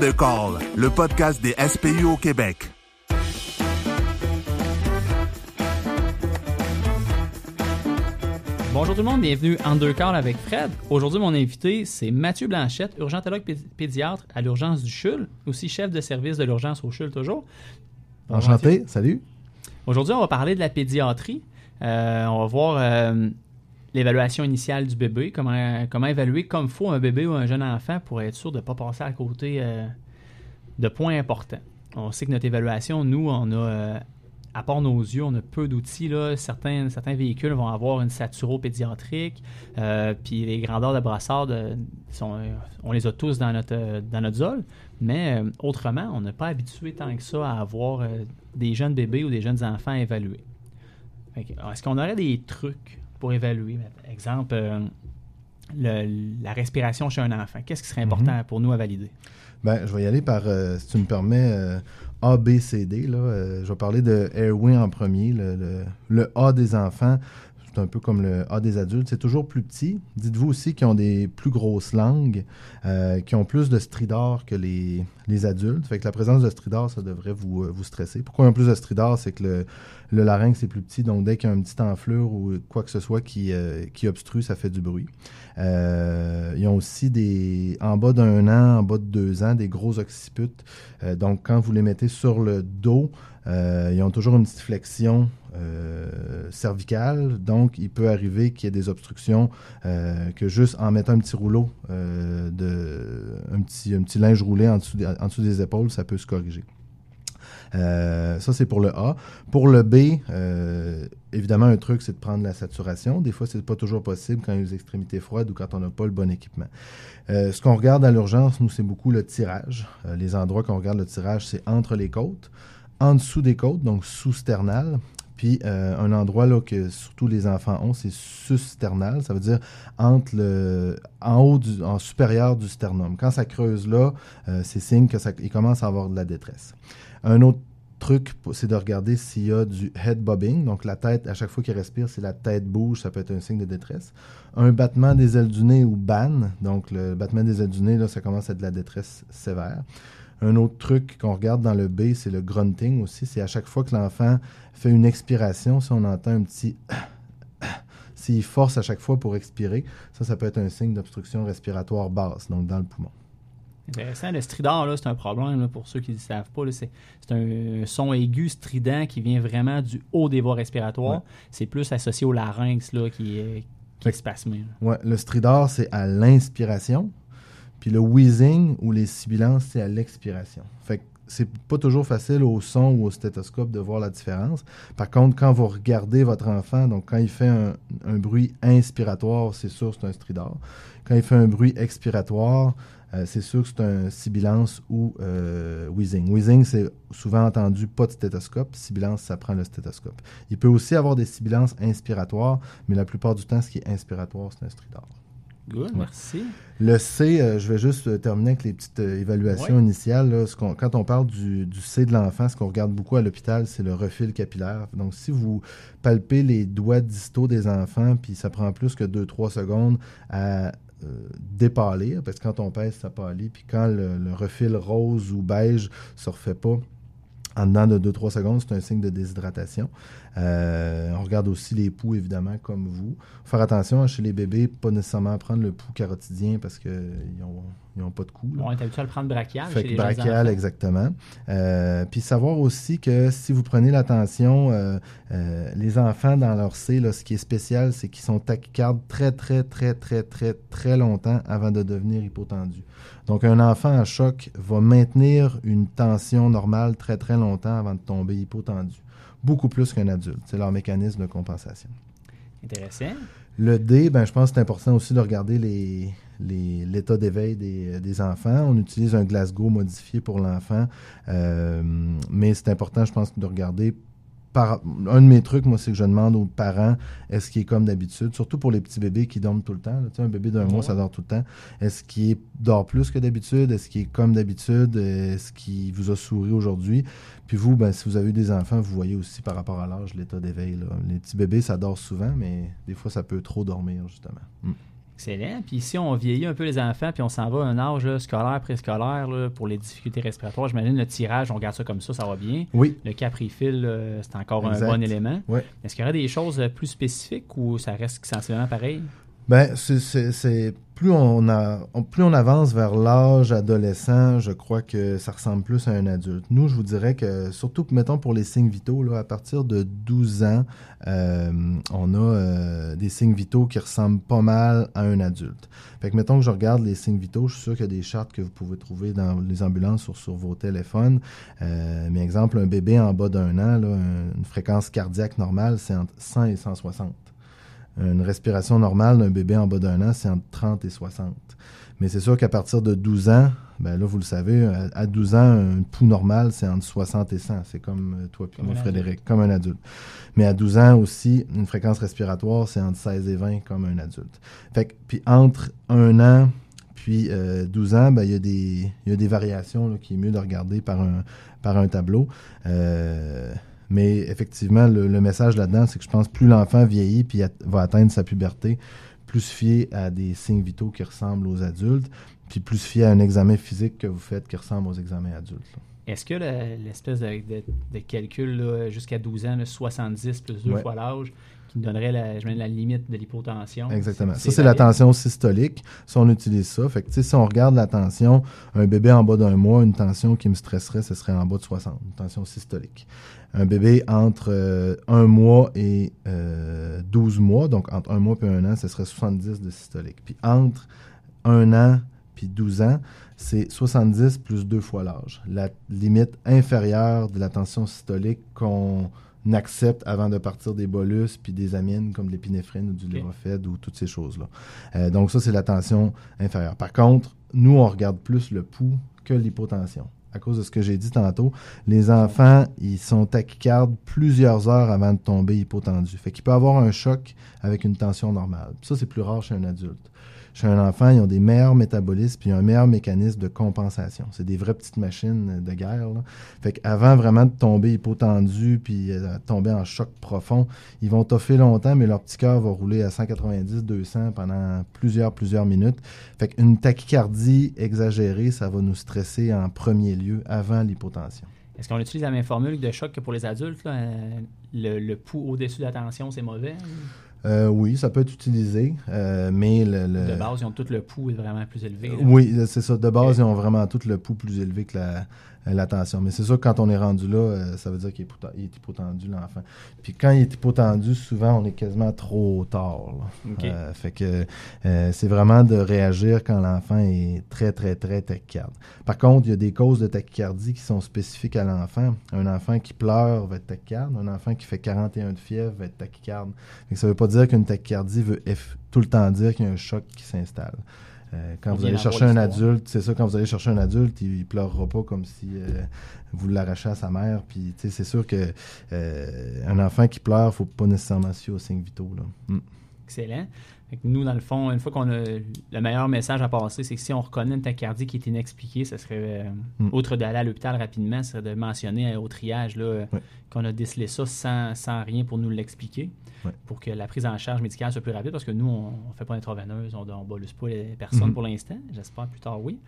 Deux calls, le podcast des SPU au Québec. Bonjour tout le monde, bienvenue en deux calls avec Fred. Aujourd'hui, mon invité, c'est Mathieu Blanchette, urgentologue pé- pédiatre à l'urgence du CHUL, aussi chef de service de l'urgence au CHUL toujours. Bonjour, Mathieu. Enchanté, salut. Aujourd'hui, on va parler de la pédiatrie. Euh, on va voir euh, l'évaluation initiale du bébé, comment, comment évaluer comme faut un bébé ou un jeune enfant pour être sûr de ne pas passer à côté euh, de points importants. On sait que notre évaluation, nous, on a, euh, à part nos yeux, on a peu d'outils. Certains, certains véhicules vont avoir une saturo pédiatrique, euh, puis les grandeurs de brassard, sont, euh, on les a tous dans notre, dans notre zone, mais autrement, on n'est pas habitué tant que ça à avoir des jeunes bébés ou des jeunes enfants évalués. Est-ce qu'on aurait des trucs pour évaluer? Exemple, euh, le- la respiration chez un enfant. Qu'est-ce qui serait important pour nous à valider? Ben, je vais y aller par, euh, si tu me permets, euh, A, B, C, D. Là. Je vais parler de Airway en premier. Le, le- le A des enfants, un peu comme le A des adultes. C'est toujours plus petit. Dites-vous aussi qu'ils ont des plus grosses langues, euh, qui ont plus de stridor que les, adultes. Fait que la présence de stridor, ça devrait vous, euh, stresser. Pourquoi ils ont plus de stridor? C'est que le, larynx est plus petit, donc dès qu'il y a un petit enflure ou quoi que ce soit qui, euh, obstrue, ça fait du bruit. Ils ont aussi des, en bas d'un an, en bas de deux ans, des gros occiputes. Donc, quand vous les mettez sur le dos, euh, ils ont toujours une petite flexion euh, cervicale. Donc, il peut arriver qu'il y ait des obstructions euh, que juste en mettant un petit rouleau, de, un, petit, linge roulé en dessous, des, des épaules, ça peut se corriger. Ça, c'est pour le A. Pour le B, évidemment, un truc, c'est de prendre la saturation. Des fois, c'est pas toujours possible quand il y a les extrémités froides ou quand on n'a pas le bon équipement. Ce qu'on regarde à l'urgence, nous, c'est beaucoup le tirage. Les endroits qu'on regarde le tirage, c'est entre les côtes, en dessous des côtes, donc sous-sternal. Puis euh, un endroit là, que surtout les enfants ont, c'est sus-sternal. Ça veut dire entre le, en haut, du, en supérieur du sternum. Quand ça creuse là, euh, c'est signe qu'il commence à avoir de la détresse. Un autre truc, c'est de regarder s'il y a du head bobbing. Donc, la tête, à chaque fois qu'il respire, si la tête bouge, ça peut être un signe de détresse. Un battement des ailes du nez ou ban. Donc, le battement des ailes du nez, là, ça commence à être de la détresse sévère. Un autre truc qu'on regarde dans le B, c'est le grunting aussi. C'est à chaque fois que l'enfant fait une expiration, si on entend un petit s'il force à chaque fois pour expirer, ça, ça peut être un signe d'obstruction respiratoire basse, donc dans le poumon. Intéressant. Le stridor, là, c'est un problème là, pour ceux qui ne le savent pas. C'est un son aigu strident qui vient vraiment du haut des voies respiratoires. Ouais. C'est plus associé au larynx là, qui est, qui est spasmé. Ouais, le stridor, c'est à l'inspiration. Puis le wheezing ou les sibilances, c'est à l'expiration. Fait que c'est pas toujours facile au son ou au stéthoscope de voir la différence. Par contre, quand vous regardez votre enfant, donc quand il fait un, bruit inspiratoire, c'est sûr que c'est un stridor. Quand il fait un bruit expiratoire, euh, c'est sûr que c'est un sibilance ou euh, wheezing. Wheezing, c'est souvent entendu pas de stéthoscope. Sibilance, ça prend le stéthoscope. Il peut aussi avoir des sibilances inspiratoires, mais la plupart du temps, ce qui est inspiratoire, c'est un stridor. Good, merci. Le C, euh, je vais juste euh, terminer avec les petites euh, évaluations Ouais. initiales. là. Ce qu'on- quand on parle du, du C de l'enfant, ce qu'on regarde beaucoup à l'hôpital, c'est le refil capillaire. Donc, si vous palpez les doigts distaux des enfants, puis ça prend plus que 2-3 secondes à euh, parce que quand on pèse, ça pâlit, puis quand le, le refil rose ou beige se refait pas, en dedans de 2-3 secondes, c'est un signe de déshydratation. Euh, on regarde aussi les poux, évidemment, comme vous. Faire attention hein, chez les bébés, pas nécessairement prendre le pouls carotidien parce qu'ils n'ont ils ont pas de cou. là. On est habitué à le prendre brachial Fait chez les brachial, exactement. Euh, puis savoir aussi que si vous prenez l'attention, euh, euh, les enfants dans leur C, là, ce qui est spécial, c'est qu'ils sont tachycardes très, très, très, très, très, très longtemps avant de devenir hypotendus. Donc, un enfant en choc va maintenir une tension normale très, très longtemps avant de tomber hypotendu. Beaucoup plus qu'un adulte. C'est leur mécanisme de compensation. Intéressant. Le D, ben, je pense que c'est important aussi de regarder les, l'état d'éveil des, des enfants. On utilise un Glasgow modifié pour l'enfant, euh, mais c'est important, je pense, de regarder. Par, un de mes trucs, moi, c'est que je demande aux parents est-ce qu'il est comme d'habitude, surtout pour les petits bébés qui dorment tout le temps. là. Tu sais, un bébé d'un mois, ça dort tout le temps. Est-ce qu'il dort plus que d'habitude? Est-ce qu'il est comme d'habitude? Est-ce qu'il vous a souri aujourd'hui? Puis vous, ben, si vous avez eu des enfants, vous voyez aussi par rapport à l'âge l'état d'éveil. Les petits bébés, ça dort souvent, mais des fois, ça peut trop dormir, justement. Mm. Excellent. Puis si on vieillit un peu les enfants, puis on s'en va à un âge là, scolaire, préscolaire, là, pour les difficultés respiratoires, j'imagine le tirage, on garde ça comme ça, ça va bien. Oui. Le caprifil, c'est encore Exact. un bon élément. Ouais. Est-ce qu'il y aurait des choses euh, plus spécifiques ou ça reste sensiblement pareil? Ben, c'est- plus on a, on- plus on avance vers l'âge adolescent, je crois que ça ressemble plus à un adulte. Nous, je vous dirais que surtout, mettons pour les signes vitaux, là, à partir de 12 ans, euh, on a euh, des signes vitaux qui ressemblent pas mal à un adulte. Fait que mettons que je regarde les signes vitaux, je suis sûr qu'il y a des chartes que vous pouvez trouver dans les ambulances ou sur vos téléphones. Euh, mais exemple, un bébé en bas d'un an, une fréquence cardiaque normale, c'est entre 100 et 160. Une respiration normale d'un bébé en bas d'un an, c'est entre 30 et 60. Mais c'est sûr qu'à partir de 12 ans, ben là, vous le savez, à- à 12 ans, un pouls normal, c'est entre 60 et 100. C'est comme euh, toi puis moi, Frédéric, comme un adulte. Mais à 12 ans aussi, une fréquence respiratoire, c'est entre 16 et 20 comme un adulte. Fait que, puis entre un an puis euh, 12 ans, ben, il y, a des- il y a des variations là, qui est mieux de regarder par un, par un tableau. Euh, mais effectivement, le, le message là-dedans, c'est que je pense que plus l'enfant vieillit puis at- va atteindre sa puberté, plus fier à des signes vitaux qui ressemblent aux adultes, puis plus fier à un examen physique que vous faites qui ressemble aux examens adultes. Est-ce que le- l'espèce de, de- de calcul jusqu'à 12 ans, là, 70 plus deux Ouais. fois l'âge, qui donnerait la, j'imagine, la limite de l'hypotension? Exactement. Ça, c'est la tension systolique. Si on utilise ça, fait que, si on regarde la tension, un bébé en bas d'un mois, une tension qui me stresserait, ce serait en bas de 60, une tension systolique. Un bébé entre euh, un mois et euh, 12 mois, donc entre un mois et un an, ce serait 70 de systolique. Puis entre un an puis 12 ans, c'est 70 plus deux fois l'âge. La limite inférieure de la tension systolique qu'on accepte avant de partir des bolus puis des amines comme de l'épinéphrine ou du Ok. levofed ou toutes ces choses-là. Euh, donc ça, c'est la tension inférieure. Par contre, nous, on regarde plus le pouls que l'hypotension. À cause de ce que j'ai dit tantôt, les enfants, ils sont tachycardes plusieurs heures avant de tomber hypotendus. Fait qu'il peut avoir un choc avec une tension normale. Ça, c'est plus rare chez un adulte. Chez un enfant, ils ont des meilleurs métabolismes puis un meilleur mécanisme de compensation. C'est des vraies petites machines de guerre. Là. Fait qu'avant vraiment de tomber hypotendu puis euh, tomber en choc profond, ils vont toffer longtemps, mais leur petit cœur va rouler à 190-200 pendant plusieurs, plusieurs minutes. Fait qu'une tachycardie exagérée, ça va nous stresser en premier lieu avant l'hypotension. Est-ce qu'on utilise la même formule de choc que pour les adultes? Euh, le pouls au-dessus de la tension, c'est mauvais? Euh, oui, ça peut être utilisé, euh, mais le, le- De base, ils ont tout le pouls vraiment plus élevé. là. Oui, c'est ça. De base, ils ont vraiment tout le pouls plus élevé que la, la tension. Mais c'est sûr que quand on est rendu là, euh, ça veut dire qu'il est, hypotendu, l'enfant. Puis quand il est hypotendu, souvent, on est quasiment trop tard. Euh, fait que euh, c'est vraiment de réagir quand l'enfant est très, très, très tachycarde. Par contre, il y a des causes de tachycardie qui sont spécifiques à l'enfant. Un enfant qui pleure va être tachycarde. Un enfant qui fait 41 de fièvre va être tachycarde. Fait que ça ne veut pas dire qu'une tachycardie veut tout le temps dire qu'il y a un choc qui s'installe. Euh, quand vous allez chercher un adulte, c'est ça, quand vous allez chercher un adulte, il, pleurera pas comme si euh, vous l'arrachez à sa mère. Puis, tu sais, c'est sûr que euh, un enfant qui pleure, faut pas nécessairement fier aux signes vitaux. Là. Mm. Excellent. Nous, dans le fond, une fois qu'on a le meilleur message à passer, c'est que si on reconnaît une tachycardie qui est inexpliquée, ça serait, euh, Mm. outre d'aller à l'hôpital rapidement, ce serait de mentionner au triage là, euh, qu'on a décelé ça sans, sans rien pour nous l'expliquer, pour que la prise en charge médicale soit plus rapide, parce que nous, on ne fait pas d'intraveineuse, on ne bolus pas les personnes Mhm. pour l'instant. J'espère plus tard, oui.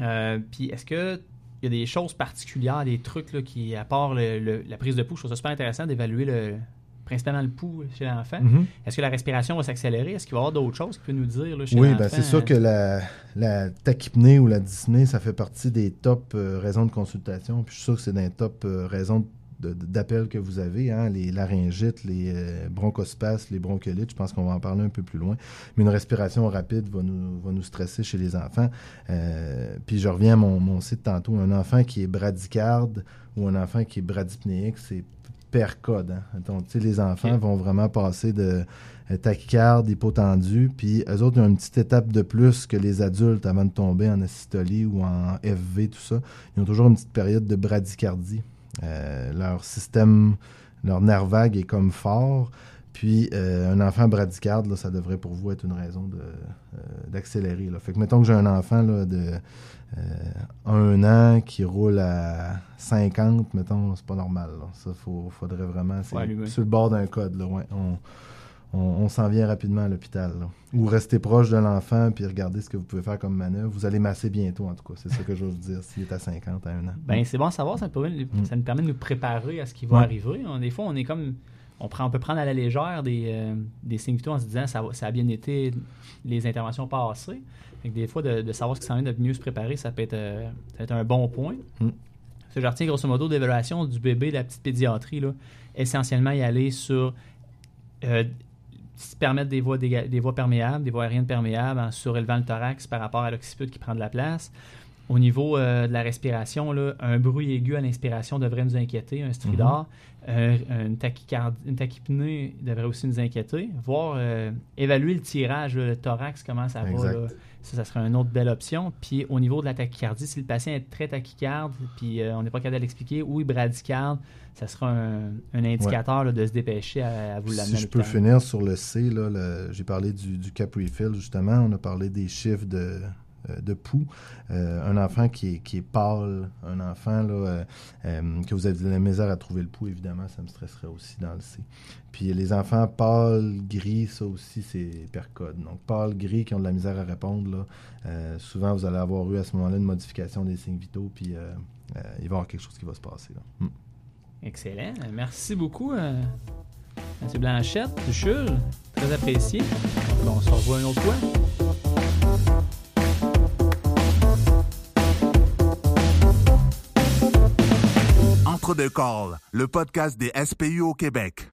Euh, Puis est-ce que il y a des choses particulières, des trucs là, qui, à part le- le- la prise de pouls, je trouve ça super intéressant d'évaluer le, principalement le pouls chez l'enfant. Mhm. Est-ce que la respiration va s'accélérer? Est-ce qu'il va y avoir d'autres choses qu'il peut nous dire là, chez Oui, l'enfant? ben, c'est sûr que la, la tachypnée ou la dyspnée, ça fait partie des top euh, raisons de consultation. Puis je suis sûr que c'est des top euh, raisons que vous avez, hein, les laryngites, les euh, bronchospasmes, les bronchiolites. Je pense qu'on va en parler un peu plus loin. Mais une respiration rapide va nous, va nous stresser chez les enfants. Euh, puis je reviens à mon, mon site tantôt. Un enfant qui est bradycarde ou un enfant qui est bradypnéique, c'est code. Hein. Donc, tu sais, les enfants vont vraiment passer de euh, tachycarde, hypotendu, puis eux autres, ont une petite étape de plus que les adultes avant de tomber en asystolie ou en FV, tout ça. Ils ont toujours une petite période de bradycardie. Euh, leur système, leur nerf vague est comme fort. Puis euh, un enfant bradycarde, là, ça devrait pour vous être une raison euh, d'accélérer. Fait que mettons que j'ai un enfant là, de euh, un an qui roule à 50, mettons, c'est pas normal. Là. Ça, faut, faudrait vraiment. C'est sur le bord d'un code. Là, ouais. on, on, on s'en vient rapidement à l'hôpital. Ou restez proche de l'enfant puis regardez ce que vous pouvez faire comme manœuvre. Vous allez masser bientôt, en tout cas. C'est ça que je veux vous dire, s'il est à 50, à 1 an. Ben, c'est bon à savoir, ça, nous permet, ça nous permet de nous préparer à ce qui va Ouais. arriver. On- des fois, on est comme. On, prend, on peut prendre à la légère des, euh, des signes vitaux en se disant ça, ça a bien été les interventions passées. Fait que des fois, de, de savoir ce qui s'en vient, de mieux se préparer, ça peut être, euh, ça peut être un bon point. Mm. Ce que je retiens grosso modo d'évaluation du bébé, de la petite pédiatrie, là, essentiellement y aller sur euh, se permettre des voies, des voies perméables, des voies aériennes perméables en surélevant le thorax par rapport à l'occiput qui prend de la place. Au niveau euh, de la respiration, là, un bruit aigu à l'inspiration devrait nous inquiéter, un stridor. Euh, une, tachycardie, une tachypnée devrait aussi nous inquiéter. Voir, euh, évaluer le tirage, le thorax, comment ça va. Là. Ça, ça serait une autre belle option. Puis au niveau de la tachycardie, si le patient est très tachycarde, puis on n'est pas capable de l'expliquer, ou il bradycarde, ça sera un, un indicateur là, de se dépêcher à, à vous l'amener. Si je peux finir sur le C, j'ai parlé du, du cap refill, justement. On a parlé des chiffres de, de pouls. Euh, un enfant qui est, pâle, un enfant là, euh, euh, que vous avez de la misère à trouver le pouls, évidemment, ça me stresserait aussi dans le C. Puis les enfants pâles, gris, ça aussi, c'est percode. Donc, pâles, gris, qui ont de la misère à répondre, là, euh, souvent, vous allez avoir eu à ce moment-là une modification des signes vitaux, puis euh, euh, il va y avoir quelque chose qui va se passer. Là. Mm. Excellent. Merci beaucoup, euh, M. Blanchette, Jules. Très apprécié. Bon, on se revoit une autre fois. Deux calls, le podcast des SPU au Québec.